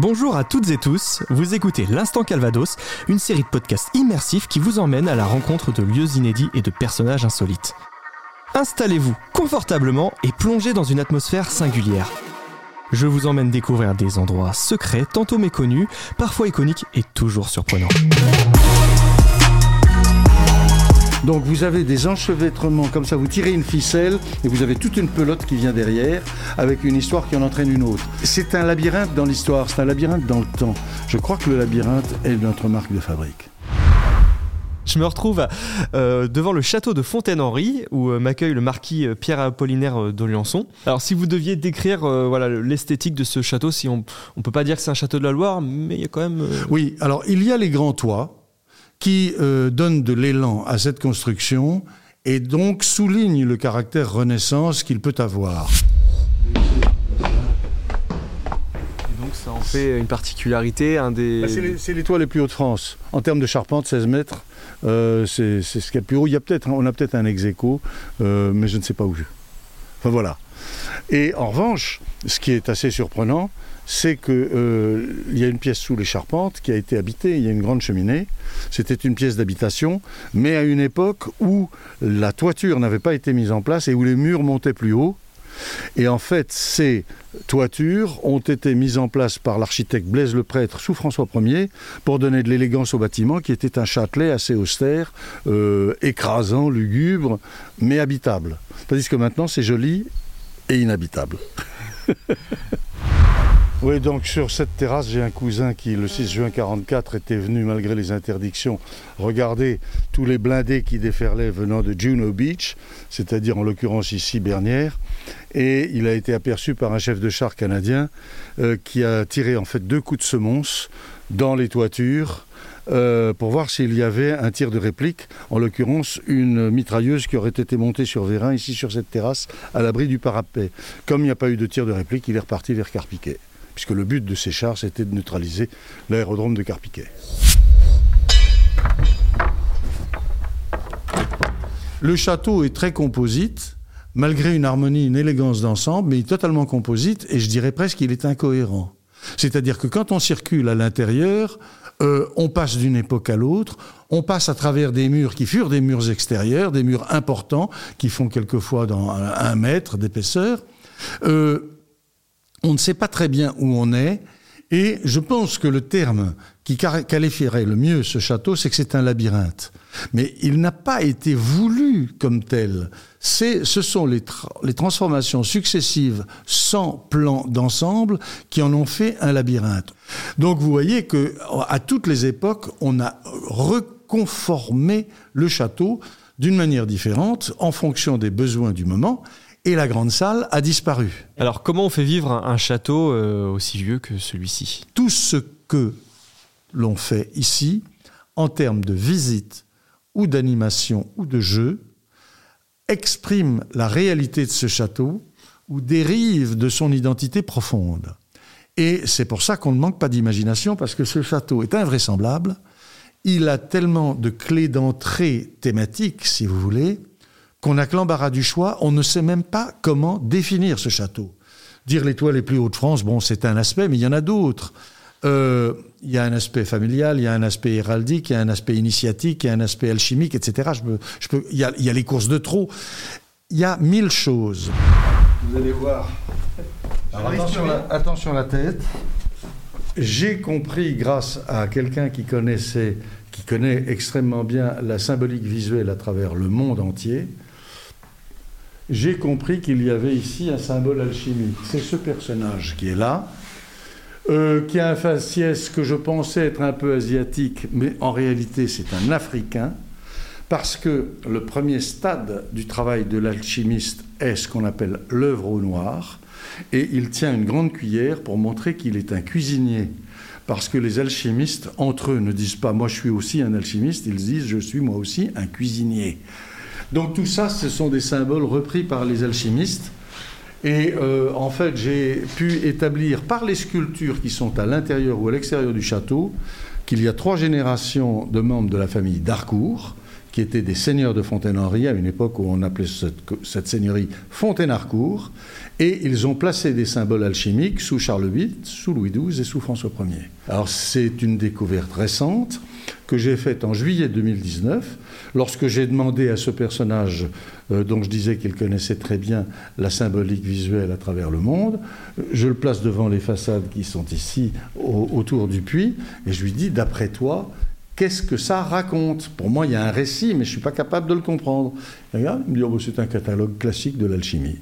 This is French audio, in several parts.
Bonjour à toutes et tous, vous écoutez l'Instant Calvados, une série de podcasts immersifs qui vous emmène à la rencontre de lieux inédits et de personnages insolites. Installez-vous confortablement et plongez dans une atmosphère singulière. Je vous emmène découvrir des endroits secrets, tantôt méconnus, parfois iconiques et toujours surprenants. Donc vous avez des enchevêtrements comme ça, vous tirez une ficelle et vous avez toute une pelote qui vient derrière avec une histoire qui en entraîne une autre. C'est un labyrinthe dans l'histoire, c'est un labyrinthe dans le temps. Je crois que le labyrinthe est notre marque de fabrique. Je me retrouve euh, devant le château de Fontaine-Henri où euh, m'accueille le marquis euh, Pierre Apollinaire d'Oliançon. Alors si vous deviez décrire voilà l'esthétique de ce château, si on ne peut pas dire que c'est un château de la Loire, mais il y a quand même... Oui, alors il y a les grands toits qui donnent de l'élan à cette construction et donc soulignent le caractère renaissance qu'il peut avoir. donc ça en fait une particularité, un des... Bah, c'est les, toits les plus hauts de France. En termes de charpente, 16 mètres, euh, c'est ce qu'il y a de plus haut. Il y a peut-être, on a peut-être un ex euh, mais je ne sais pas où. Enfin voilà. Et en revanche, ce qui est assez surprenant, c'est qu'il euh, y a une pièce sous les charpentes qui a été habitée, il y a une grande cheminée, c'était une pièce d'habitation, mais à une époque où la toiture n'avait pas été mise en place et où les murs montaient plus haut, et en fait, ces toitures ont été mises en place par l'architecte Blaise le Prêtre sous François Ier pour donner de l'élégance au bâtiment qui était un châtelet assez austère, euh, écrasant, lugubre, mais habitable. Tandis que maintenant, c'est joli et inhabitable. Oui, donc sur cette terrasse, j'ai un cousin qui, le 6 juin 1944, était venu, malgré les interdictions, regarder tous les blindés qui déferlaient venant de Juno Beach, c'est-à-dire en l'occurrence ici Bernière. Et il a été aperçu par un chef de char canadien euh, qui a tiré en fait deux coups de semonce dans les toitures euh, pour voir s'il y avait un tir de réplique, en l'occurrence une mitrailleuse qui aurait été montée sur Vérin, ici sur cette terrasse, à l'abri du parapet. Comme il n'y a pas eu de tir de réplique, il est reparti vers Carpiquet puisque le but de ces chars, c'était de neutraliser l'aérodrome de Carpiquet. Le château est très composite, malgré une harmonie, une élégance d'ensemble, mais il est totalement composite, et je dirais presque qu'il est incohérent. C'est-à-dire que quand on circule à l'intérieur, euh, on passe d'une époque à l'autre, on passe à travers des murs qui furent des murs extérieurs, des murs importants, qui font quelquefois un mètre d'épaisseur. Euh, on ne sait pas très bien où on est, et je pense que le terme qui qualifierait le mieux ce château, c'est que c'est un labyrinthe. Mais il n'a pas été voulu comme tel. ce sont les, les transformations successives sans plan d'ensemble qui en ont fait un labyrinthe. Donc vous voyez que à toutes les époques, on a reconformé le château d'une manière différente en fonction des besoins du moment et la grande salle a disparu. Alors comment on fait vivre un, château euh, aussi vieux que celui-ci? Tout ce que l'on fait ici, en termes de visite ou d'animation ou de jeu, exprime la réalité de ce château ou dérive de son identité profonde. Et c'est pour ça qu'on ne manque pas d'imagination, parce que ce château est invraisemblable. Il a tellement de clés d'entrée thématiques, si vous voulez, qu'on a que l'embarras du choix, on ne sait même pas comment définir ce château. Dire les toits les plus hauts de France, bon, c'est un aspect, mais il y en a d'autres. Euh, il y a un aspect familial, il y a un aspect héraldique, il y a un aspect initiatique, il y a un aspect alchimique, etc. Je peux, je peux, il, y a, il y a les courses de trot. Il y a mille choses. Vous allez voir. attention, la, attention la tête. J'ai compris, grâce à quelqu'un qui connaissait, qui connaît extrêmement bien la symbolique visuelle à travers le monde entier, j'ai compris qu'il y avait ici un symbole alchimique. C'est ce personnage qui est là, euh, qui a un faciès que je pensais être un peu asiatique, mais en réalité c'est un Africain, parce que le premier stade du travail de l'alchimiste est ce qu'on appelle l'œuvre au noir, et il tient une grande cuillère pour montrer qu'il est un cuisinier. Parce que les alchimistes, entre eux, ne disent pas moi je suis aussi un alchimiste, ils disent je suis moi aussi un cuisinier. Donc tout ça, ce sont des symboles repris par les alchimistes. Et euh, en fait, j'ai pu établir par les sculptures qui sont à l'intérieur ou à l'extérieur du château qu'il y a trois générations de membres de la famille d'Harcourt qui étaient des seigneurs de Fontaine-Henri, à une époque où on appelait cette, seigneurie Fontaine-Harcourt, et ils ont placé des symboles alchimiques sous Charles VIII, sous Louis XII et sous François Ier. Alors c'est une découverte récente que j'ai faite en juillet 2019, lorsque j'ai demandé à ce personnage, euh, dont je disais qu'il connaissait très bien la symbolique visuelle à travers le monde, je le place devant les façades qui sont ici, autour du puits, et je lui dis, d'après toi, qu'est-ce que ça raconte? Pour moi, il y a un récit, mais je ne suis pas capable de le comprendre. il me dit, oh, bah, c'est un catalogue classique de l'alchimie.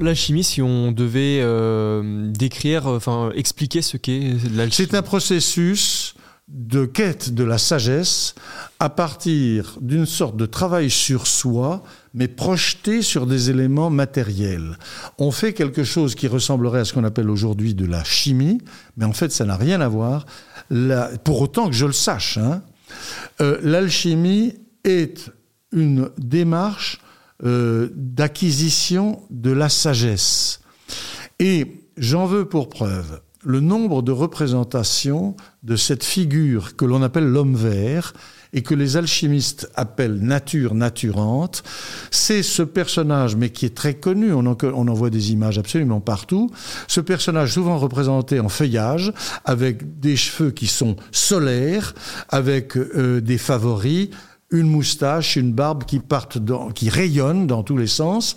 L'alchimie, si on devait euh, décrire, enfin expliquer ce qu'est l'alchimie. C'est un processus de quête de la sagesse à partir d'une sorte de travail sur soi, mais projeté sur des éléments matériels. On fait quelque chose qui ressemblerait à ce qu'on appelle aujourd'hui de la chimie, mais en fait ça n'a rien à voir pour autant que je le sache, hein, euh, l'alchimie est une démarche euh, d'acquisition de la sagesse. Et j'en veux pour preuve le nombre de représentations de cette figure que l'on appelle l'homme vert, et que les alchimistes appellent nature naturante, c'est ce personnage, mais qui est très connu, on en, voit des images absolument partout, ce personnage souvent représenté en feuillage, avec des cheveux qui sont solaires, avec euh, des favoris, une moustache, une barbe qui partent qui rayonnent dans tous les sens.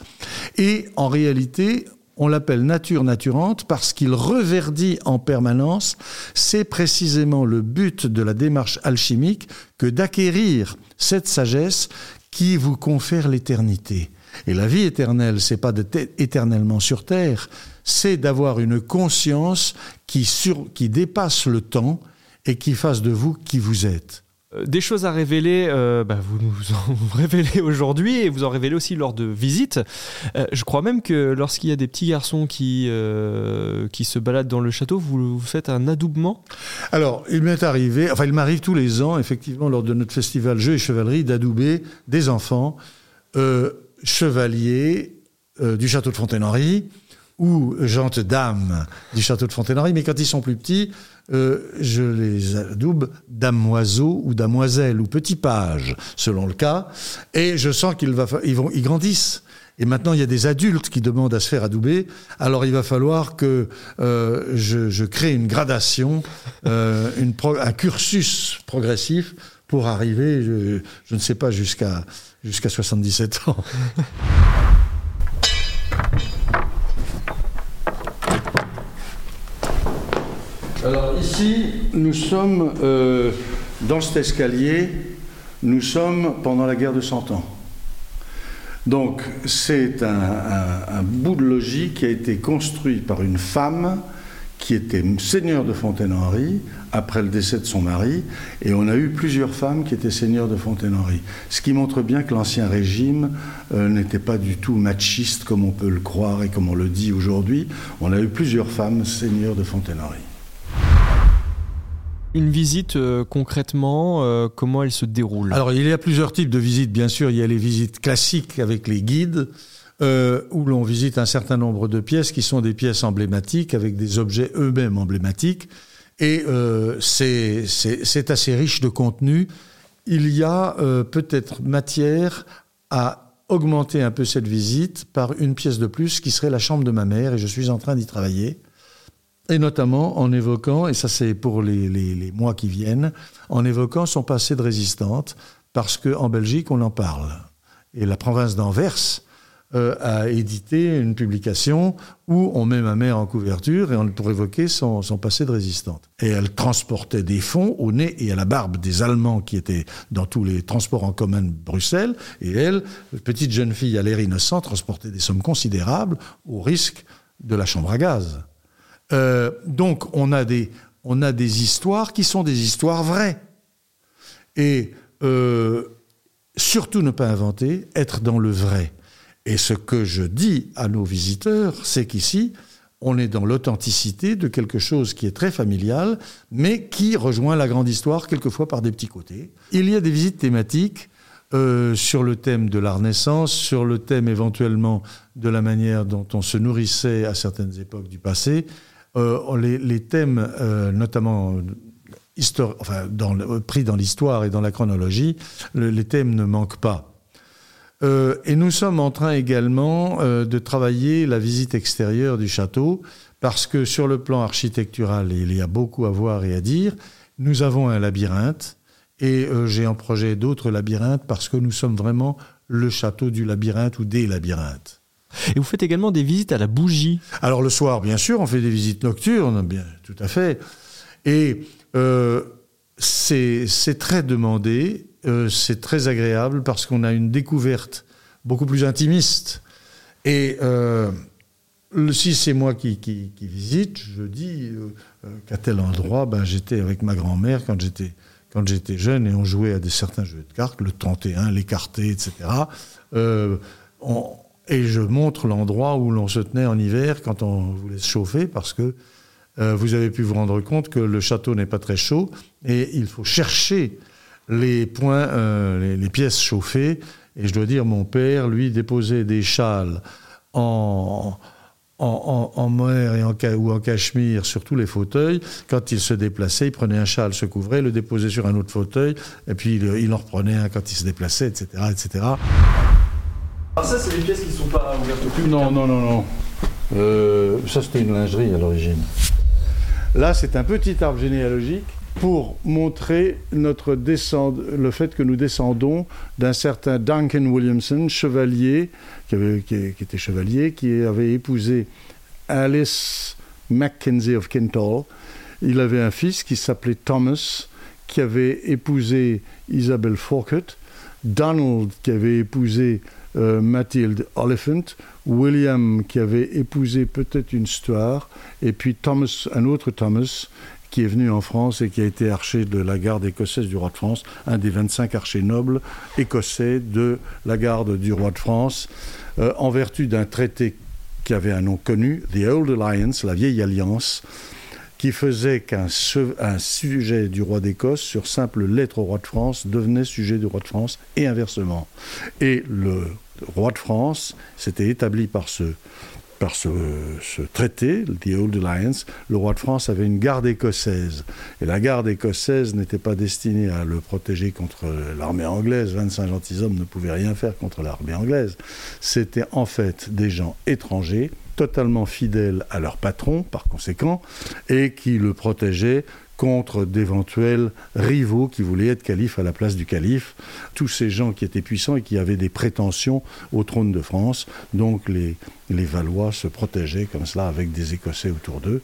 Et en réalité, on l'appelle nature naturante parce qu'il reverdit en permanence. C'est précisément le but de la démarche alchimique que d'acquérir cette sagesse qui vous confère l'éternité. Et la vie éternelle, c'est pas d'être éternellement sur terre, c'est d'avoir une conscience qui, qui dépasse le temps et qui fasse de vous qui vous êtes. Euh, des choses à révéler, euh, bah, vous nous en révélez aujourd'hui et vous en révélez aussi lors de visites. Euh, je crois même que lorsqu'il y a des petits garçons qui, qui se baladent dans le château, vous, faites un adoubement? Alors, il m'est arrivé, enfin il m'arrive tous les ans, effectivement, lors de notre festival Jeux et Chevalerie, d'adouber des enfants chevaliers du château de Fontaine-Henri ou gentes dames du château de Fontaine-Henri, mais quand ils sont plus petits, euh, je les adoube damoiseau ou damoiselle ou petit page, selon le cas, et je sens qu'ils ils vont, ils grandissent. Et maintenant, il y a des adultes qui demandent à se faire adouber. Alors, il va falloir que euh, je, crée une gradation, euh, un cursus progressif pour arriver, je, je ne sais pas, jusqu'à jusqu'à 77 ans. Alors ici, nous sommes euh, dans cet escalier, nous sommes pendant la guerre de Cent Ans. Donc c'est un, bout de logis qui a été construit par une femme qui était seigneur de Fontaine-Henri après le décès de son mari, et on a eu plusieurs femmes qui étaient seigneurs de Fontaine-Henri. Ce qui montre bien que l'Ancien Régime euh, n'était pas du tout machiste comme on peut le croire et comme on le dit aujourd'hui. On a eu plusieurs femmes seigneurs de Fontaine-Henri. Une visite, euh, concrètement, euh, comment elle se déroule? Alors, il y a plusieurs types de visites, bien sûr. Il y a les visites classiques avec les guides, euh, où l'on visite un certain nombre de pièces qui sont des pièces emblématiques, avec des objets eux-mêmes emblématiques. Et c'est assez riche de contenu. Il y a peut-être matière à augmenter un peu cette visite par une pièce de plus qui serait la chambre de ma mère, et je suis en train d'y travailler et notamment en évoquant, et ça c'est pour les, mois qui viennent, en évoquant son passé de résistante, parce qu'en Belgique on en parle. Et la province d'Anvers euh, a édité une publication où on met ma mère en couverture et on, pour évoquer son, son, passé de résistante. Et elle transportait des fonds au nez et à la barbe des Allemands qui étaient dans tous les transports en commun de Bruxelles. Et elle, petite jeune fille à l'air innocent, transportait des sommes considérables au risque de la chambre à gaz. Euh, donc on a, des, on a des histoires qui sont des histoires vraies. Et euh, surtout ne pas inventer, être dans le vrai. Et ce que je dis à nos visiteurs, c'est qu'ici, on est dans l'authenticité de quelque chose qui est très familial, mais qui rejoint la grande histoire, quelquefois par des petits côtés. Il y a des visites thématiques euh, sur le thème de la Renaissance, sur le thème éventuellement de la manière dont on se nourrissait à certaines époques du passé, euh, les, thèmes, euh, notamment enfin, pris dans l'histoire et dans la chronologie, les thèmes ne manquent pas. Euh, et nous sommes en train également euh, de travailler la visite extérieure du château, parce que sur le plan architectural, il y a beaucoup à voir et à dire. Nous avons un labyrinthe, et euh, j'ai en projet d'autres labyrinthes, parce que nous sommes vraiment le château du labyrinthe ou des labyrinthes. Et vous faites également des visites à la bougie Alors le soir, bien sûr, on fait des visites nocturnes, bien, tout à fait. Et c'est très demandé. Euh, c'est très agréable parce qu'on a une découverte beaucoup plus intimiste. Et euh, si c'est moi qui, visite, je dis euh, qu'à tel endroit, ben, j'étais avec ma grand-mère quand j'étais quand j'étais jeune et on jouait à des certains jeux de cartes, le 31, l'écarté, etc. et je montre l'endroit où l'on se tenait en hiver quand on voulait se chauffer parce que vous avez pu vous rendre compte que le château n'est pas très chaud et il faut chercher les points, euh, les, pièces chauffées. Et je dois dire, mon père, lui, déposait des châles en, en, en, mer et en, ou en cachemire sur tous les fauteuils. Quand il se déplaçait, il prenait un châle, se couvrait, le déposait sur un autre fauteuil, et puis il, en reprenait un quand il se déplaçait, etc. etc. Ah, ça, c'est des pièces qui ne sont pas ouvertes au public Non, non, non, non. Euh, ça, c'était une lingerie à l'origine. Là, c'est un petit arbre généalogique pour montrer notre le fait que nous descendons d'un certain Duncan Williamson, chevalier, qui, était chevalier, qui avait épousé Alice Mackenzie of Kentall. Il avait un fils qui s'appelait Thomas, qui avait épousé Isabelle Falkett, Donald qui avait épousé euh, Mathilde Oliphant, William qui avait épousé peut-être une Stuart, et puis Thomas, un autre Thomas qui est venu en France et qui a été archer de la garde écossaise du roi de France, un des 25 archers nobles écossais de la garde du roi de France, euh, en vertu d'un traité qui avait un nom connu, The Old Alliance, la vieille alliance, qui faisait qu'un sujet du roi d'Écosse, sur simple lettre au roi de France, devenait sujet du roi de France, et inversement. Et le roi de France s'était établi par ce traité, The Old Alliance, le roi de France avait une garde écossaise. Et la garde écossaise n'était pas destinée à le protéger contre l'armée anglaise. 25 gentilshommes ne pouvaient rien faire contre l'armée anglaise. C'était en fait des gens étrangers, totalement fidèles à leur patron, par conséquent, et qui le protégeaient contre d'éventuels rivaux qui voulaient être calife à la place du calife, tous ces gens qui étaient puissants et qui avaient des prétentions au trône de France. Donc les, les Valois se protégeaient comme cela avec des Écossais autour d'eux.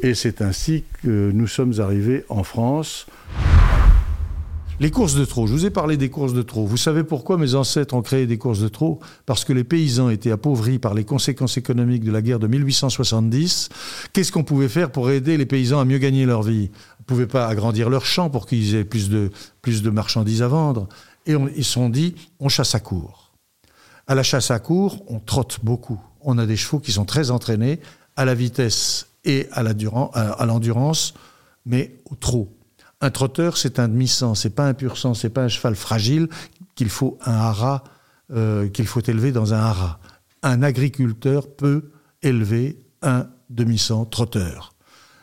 Et c'est ainsi que nous sommes arrivés en France. Les courses de trot, je vous ai parlé des courses de trot. Vous savez pourquoi mes ancêtres ont créé des courses de trot Parce que les paysans étaient appauvris par les conséquences économiques de la guerre de 1870. Qu'est-ce qu'on pouvait faire pour aider les paysans à mieux gagner leur vie? On ne pouvait pas agrandir leurs champs pour qu'ils aient plus de, marchandises à vendre. Et ils se sont dit, on chasse à court. À la chasse à court, on trotte beaucoup. On a des chevaux qui sont très entraînés à la vitesse et à l'endurance, mais au trot. Un trotteur, c'est un demi-sang, c'est pas un pur sang, c'est pas un cheval fragile qu'il faut un haras, euh, qu'il faut élever dans un haras. Un agriculteur peut élever un demi-sang trotteur.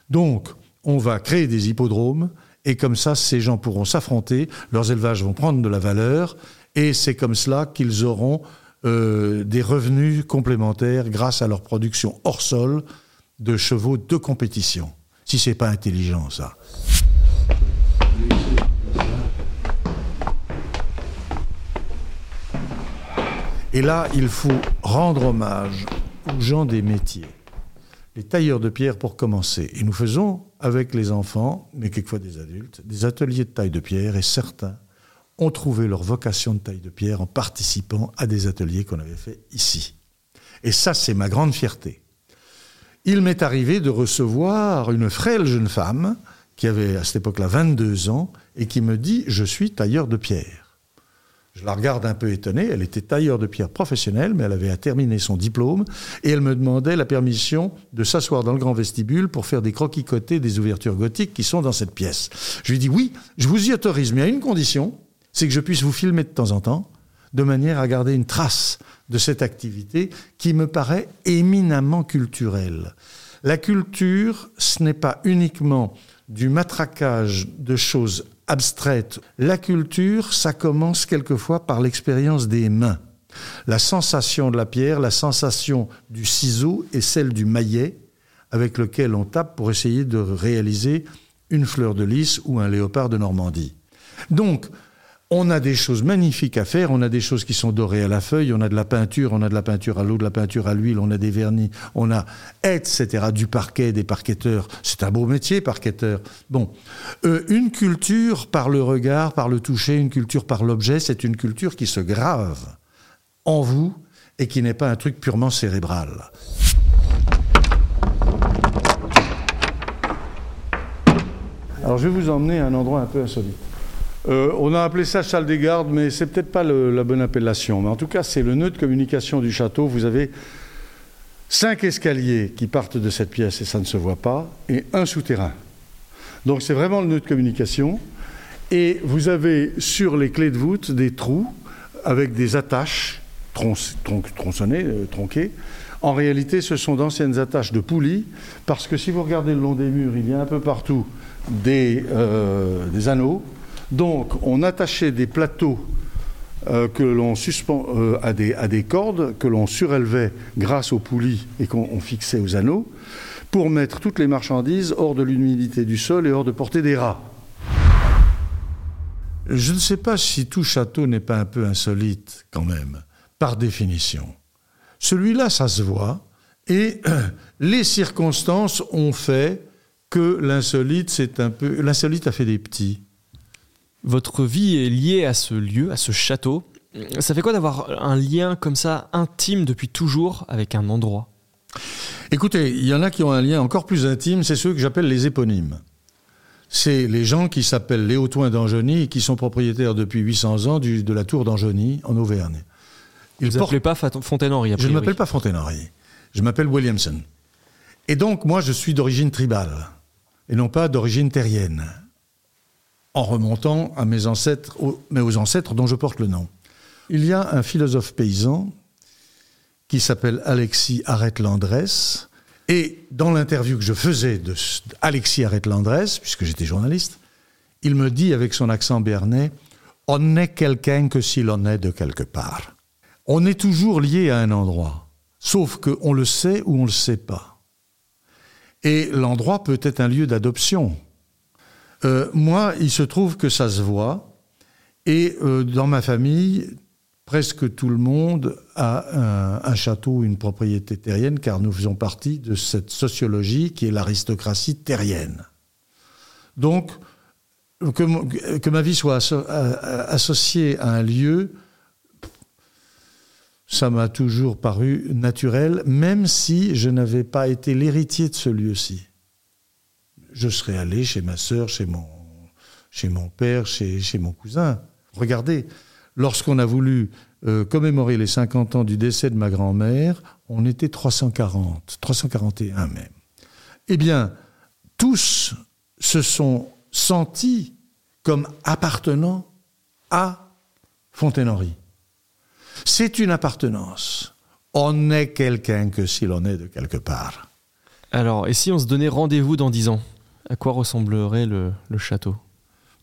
Donc, on va créer des hippodromes et comme ça, ces gens pourront s'affronter, leurs élevages vont prendre de la valeur et c'est comme cela qu'ils auront euh, des revenus complémentaires grâce à leur production hors sol de chevaux de compétition. Si c'est pas intelligent, ça. Et là, il faut rendre hommage aux gens des métiers. Les tailleurs de pierre pour commencer. Et nous faisons, avec les enfants, mais quelquefois des adultes, des ateliers de taille de pierre et certains ont trouvé leur vocation de taille de pierre en participant à des ateliers qu'on avait fait ici. Et ça, c'est ma grande fierté. Il m'est arrivé de recevoir une frêle jeune femme qui avait à cette époque-là 22 ans et qui me dit Je suis tailleur de pierre. Je la regarde un peu étonnée. Elle était tailleur de pierre professionnelle, mais elle avait terminé son diplôme et elle me demandait la permission de s'asseoir dans le grand vestibule pour faire des croquis cotés des ouvertures gothiques qui sont dans cette pièce. Je lui dis oui, je vous y autorise, mais à une condition, c'est que je puisse vous filmer de temps en temps, de manière à garder une trace de cette activité qui me paraît éminemment culturelle. La culture, ce n'est pas uniquement du matraquage de choses abstraites. La culture, ça commence quelquefois par l'expérience des mains. La sensation de la pierre, la sensation du ciseau et celle du maillet avec lequel on tape pour essayer de réaliser une fleur de lys ou un léopard de Normandie. Donc, on a des choses magnifiques à faire, on a des choses qui sont dorées à la feuille, on a de la peinture, on a de la peinture à l'eau, de la peinture à l'huile, on a des vernis, on a etc. du parquet, des parqueteurs. C'est un beau métier, parquetteur. Bon, euh, une culture par le regard, par le toucher, une culture par l'objet, c'est une culture qui se grave en vous et qui n'est pas un truc purement cérébral. Alors je vais vous emmener à un endroit un peu insolite. Euh, on a appelé ça salle des gardes, mais c'est peut-être pas la bonne appellation. Mais en tout cas, c'est le nœud de communication du château. Vous avez cinq escaliers qui partent de cette pièce et ça ne se voit pas, et un souterrain. Donc c'est vraiment le nœud de communication. Et vous avez sur les clés de voûte des trous avec des attaches tronçonnées, euh, tronquées. En réalité, ce sont d'anciennes attaches de poulies, parce que si vous regardez le long des murs, il y a un peu partout des, euh, des anneaux donc, on attachait des plateaux euh, que l'on suspend euh, à, des, cordes que l'on surélevait grâce aux poulies et qu'on fixait aux anneaux pour mettre toutes les marchandises hors de l'humidité du sol et hors de portée des rats. Je ne sais pas si tout château n'est pas un peu insolite quand même, par définition. Celui-là, ça se voit, et les circonstances ont fait que. L'insolite a fait des petits. Votre vie est liée à ce lieu, à ce château. Ça fait quoi d'avoir un lien comme ça intime depuis toujours avec un endroit? Écoutez, il y en a qui ont un lien encore plus intime, c'est ceux que j'appelle les éponymes. C'est les gens qui s'appellent les Hautoins d'Angeny et qui sont propriétaires depuis 800 ans de la tour d'Angeny en Auvergne. Ils Vous ne pas Fontaine-Henri Je ne m'appelle pas Fontaine-Henri. Je m'appelle Williamson. Et donc, moi, je suis d'origine tribale et non pas d'origine terrienne en remontant à mes ancêtres, mais aux ancêtres dont je porte le nom. Il y a un philosophe paysan qui s'appelle Alexis Arrête-Landresse, et dans l'interview que je faisais de Alexis Arrête-Landresse, puisque j'étais journaliste, il me dit avec son accent bernet On n'est quelqu'un que si l'on est de quelque part. On est toujours lié à un endroit, sauf qu'on le sait ou on ne le sait pas. Et l'endroit peut être un lieu d'adoption, euh, moi, il se trouve que ça se voit. Et euh, dans ma famille, presque tout le monde a un, château, une propriété terrienne, car nous faisons partie de cette sociologie qui est l'aristocratie terrienne. Donc, que, que, ma vie soit associée à un lieu, ça m'a toujours paru naturel, même si je n'avais pas été l'héritier de ce lieu-ci je serais allé chez ma sœur, chez mon, chez mon père, chez, mon cousin. Regardez, lorsqu'on a voulu euh, commémorer les 50 ans du décès de ma grand-mère, on était 340, 341 même. Eh bien, tous se sont sentis comme appartenant à Fontaine-Henri. C'est une appartenance. On n'est quelqu'un que si l'on est de quelque part. Alors, et si on se donnait rendez-vous dans dix ans? À quoi ressemblerait le, château?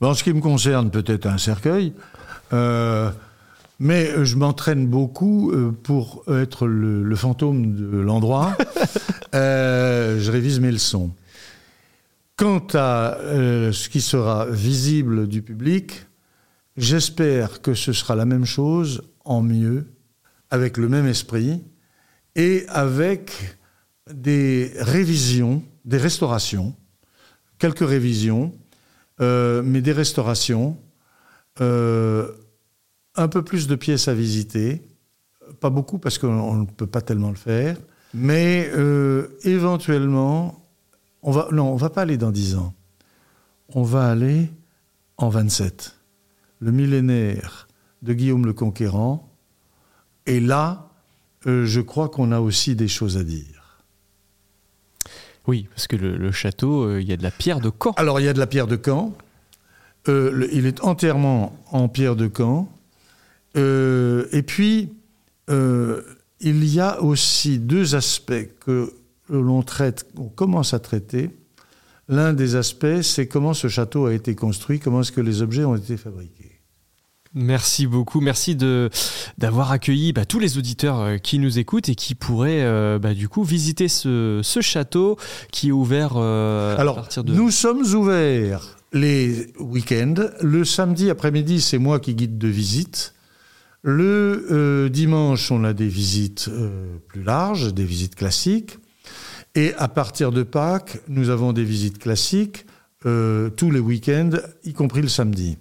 En ce qui me concerne, peut-être un cercueil. Euh, mais je m'entraîne beaucoup euh, pour être le, fantôme de l'endroit. Euh, je révise mes leçons. Quant à ce qui sera visible du public, j'espère que ce sera la même chose en mieux, avec le même esprit et avec des révisions, des restaurations quelques révisions, euh, mais des restaurations, euh, un peu plus de pièces à visiter, pas beaucoup parce qu'on ne peut pas tellement le faire, mais euh, éventuellement, on va, non, on va pas aller dans 10 ans, on va aller en 27. Le millénaire de Guillaume le Conquérant, et là, je crois qu'on a aussi des choses à dire. Oui, parce que le, château, euh, il y a de la pierre de Caen. Alors, il y a de la pierre de Caen. Euh, il est entièrement en pierre de Caen. Euh, et puis, il y a aussi deux aspects que l'on traite, on commence à traiter. L'un des aspects, c'est comment ce château a été construit, comment est-ce que les objets ont été fabriqués. Merci beaucoup. Merci de d'avoir accueilli bah, tous les auditeurs euh, qui nous écoutent et qui pourraient euh, bah, du coup visiter ce, château qui est ouvert euh, Alors, à partir de. Nous sommes ouverts les week-ends. Le samedi après-midi, c'est moi qui guide de visite. Le dimanche, on a des visites plus larges, des visites classiques. Et à partir de Pâques, nous avons des visites classiques tous les week-ends, y compris le samedi.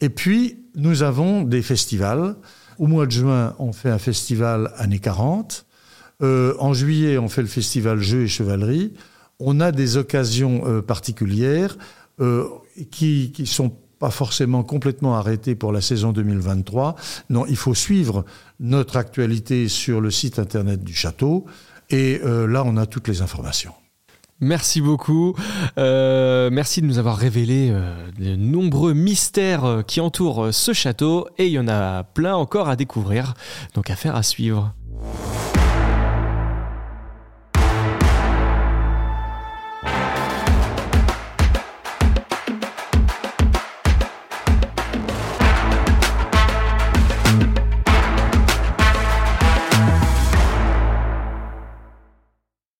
Et puis, nous avons des festivals. Au mois de juin, on fait un festival années 40. Euh, en juillet, on fait le festival Jeux et Chevalerie. On a des occasions euh, particulières euh, qui ne sont pas forcément complètement arrêtées pour la saison 2023. Non, il faut suivre notre actualité sur le site internet du château. Et là, on a toutes les informations. Merci beaucoup. Euh, merci de nous avoir révélé euh, de nombreux mystères euh, qui entourent ce château et il y en a plein encore à découvrir, donc à faire à suivre.